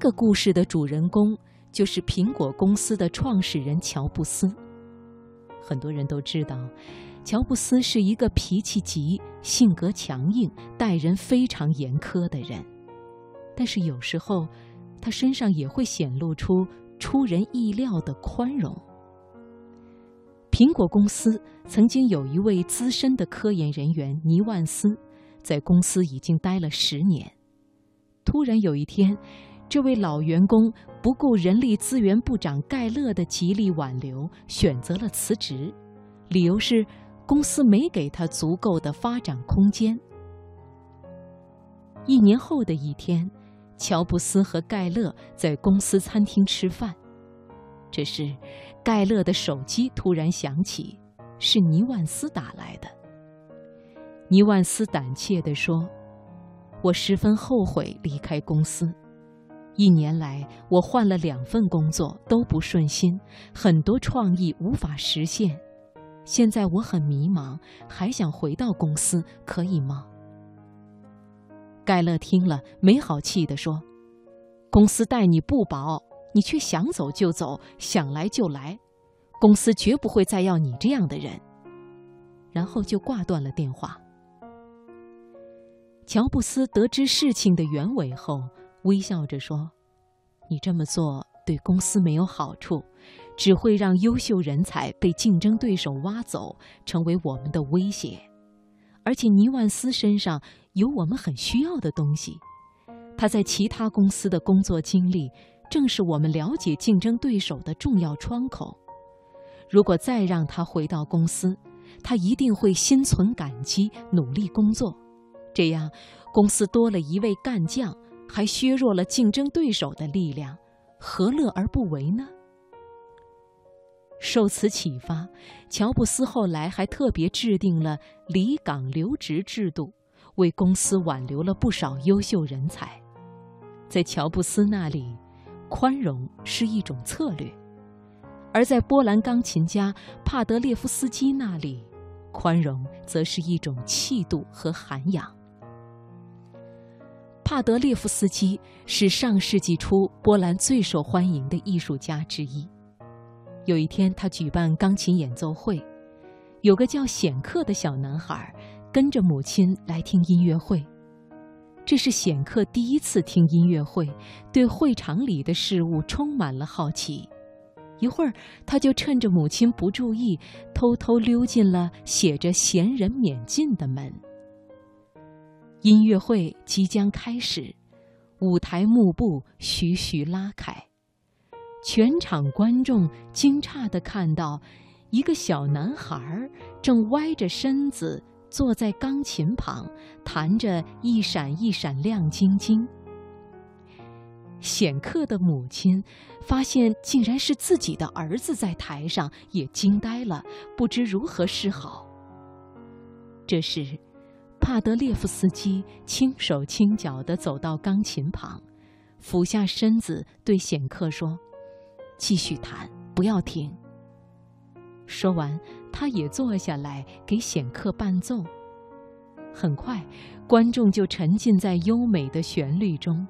这个故事的主人公就是苹果公司的创始人乔布斯。很多人都知道，乔布斯是一个脾气急、性格强硬、待人非常严苛的人。但是有时候，他身上也会显露出出人意料的宽容。苹果公司曾经有一位资深的科研人员尼万斯，在公司已经待了十年。突然有一天，这位老员工不顾人力资源部长盖勒的极力挽留，选择了辞职，理由是公司没给他足够的发展空间。一年后的一天，乔布斯和盖勒在公司餐厅吃饭，这时，盖勒的手机突然响起，是尼万斯打来的。尼万斯胆怯地说。我十分后悔离开公司。一年来，我换了两份工作，都不顺心，很多创意无法实现。现在我很迷茫，还想回到公司，可以吗？盖勒听了，没好气地说：“公司待你不薄，你却想走就走，想来就来，公司绝不会再要你这样的人。”然后就挂断了电话。乔布斯得知事情的原委后，微笑着说：“你这么做对公司没有好处，只会让优秀人才被竞争对手挖走，成为我们的威胁。而且尼万斯身上有我们很需要的东西，他在其他公司的工作经历，正是我们了解竞争对手的重要窗口。如果再让他回到公司，他一定会心存感激，努力工作。”这样，公司多了一位干将，还削弱了竞争对手的力量，何乐而不为呢？受此启发，乔布斯后来还特别制定了离岗留职制度，为公司挽留了不少优秀人才。在乔布斯那里，宽容是一种策略；而在波兰钢琴家帕德列夫斯基那里，宽容则是一种气度和涵养。帕德列夫斯基是上世纪初波兰最受欢迎的艺术家之一。有一天，他举办钢琴演奏会，有个叫显克的小男孩跟着母亲来听音乐会。这是显克第一次听音乐会，对会场里的事物充满了好奇。一会儿，他就趁着母亲不注意，偷偷溜进了写着“闲人免进”的门。音乐会即将开始，舞台幕布徐徐拉开，全场观众惊诧地看到，一个小男孩正歪着身子坐在钢琴旁，弹着一闪一闪亮晶晶。显克的母亲发现竟然是自己的儿子在台上，也惊呆了，不知如何是好。这时。帕德列夫斯基轻手轻脚地走到钢琴旁，俯下身子对显克说：“继续弹，不要停。”说完，他也坐下来给显克伴奏。很快，观众就沉浸在优美的旋律中。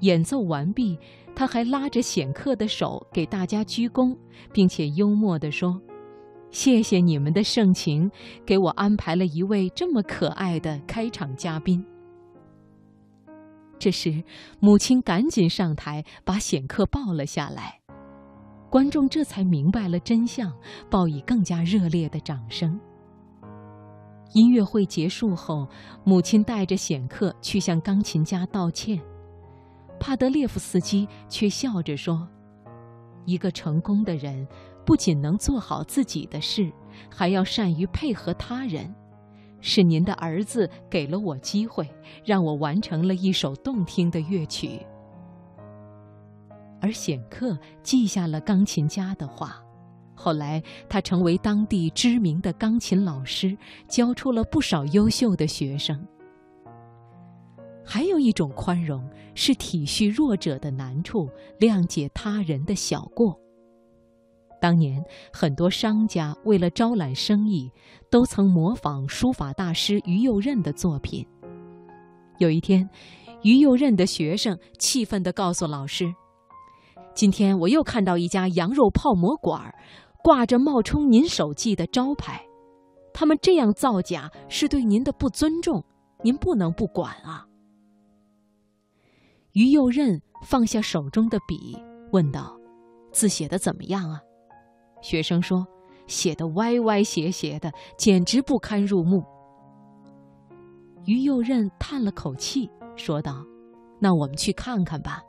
演奏完毕，他还拉着显克的手给大家鞠躬，并且幽默地说。谢谢你们的盛情，给我安排了一位这么可爱的开场嘉宾。这时，母亲赶紧上台把显克抱了下来，观众这才明白了真相，报以更加热烈的掌声。音乐会结束后，母亲带着显克去向钢琴家道歉，帕德列夫斯基却笑着说：“一个成功的人。”不仅能做好自己的事，还要善于配合他人。是您的儿子给了我机会，让我完成了一首动听的乐曲。而显克记下了钢琴家的话，后来他成为当地知名的钢琴老师，教出了不少优秀的学生。还有一种宽容，是体恤弱者的难处，谅解他人的小过。当年，很多商家为了招揽生意，都曾模仿书法大师于右任的作品。有一天，于右任的学生气愤地告诉老师：“今天我又看到一家羊肉泡馍馆，挂着冒充您手记的招牌，他们这样造假是对您的不尊重，您不能不管啊。”于右任放下手中的笔，问道：“字写的怎么样啊？”学生说：“写的歪歪斜斜的，简直不堪入目。”于右任叹了口气。说道：“那我们去看看吧。”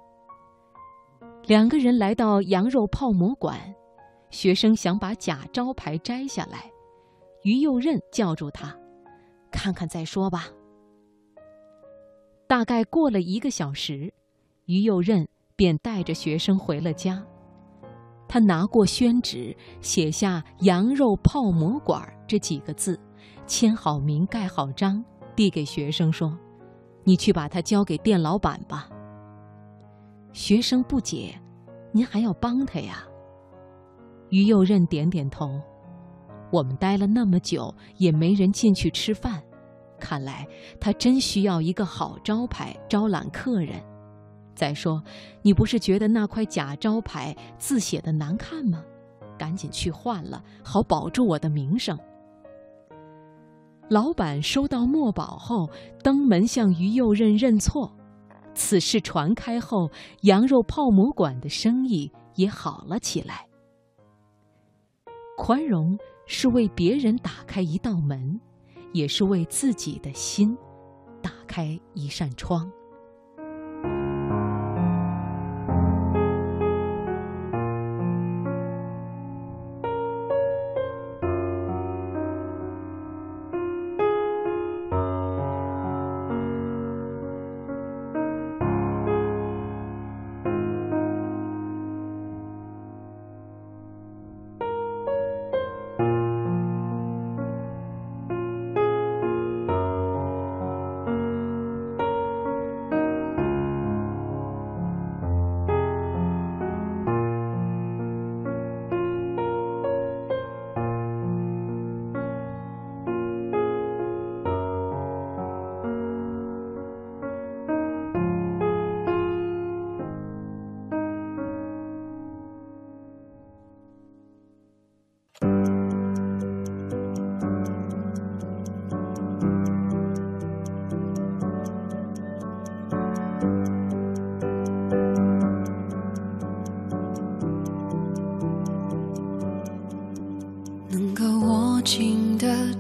两个人来到羊肉泡馍馆，学生想把假招牌摘下来，于右任叫住他：“看看再说吧。”大概过了一个小时，于右任便带着学生回了家。他拿过宣纸，写下“羊肉泡馍馆”这几个字，签好名，盖好章，递给学生说。你去把它交给店老板吧。学生不解：“您还要帮他呀？”于右任点点头：“我们待了那么久，也没人进去吃饭，看来他真需要一个好招牌招揽客人。再说，你不是觉得那块假招牌字写的难看吗？赶紧去换了，好保住我的名声。”老板收到墨宝后，登门向于右任认错。此事传开后，羊肉泡馍馆的生意也好了起来。宽容是为别人打开一道门，也是为自己的心打开一扇窗。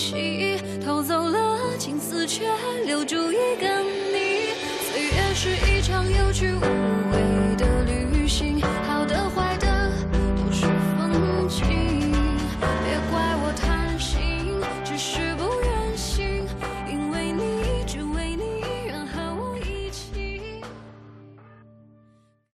着往昔，偷走了青丝，却留住一个你。岁月是一场有去无。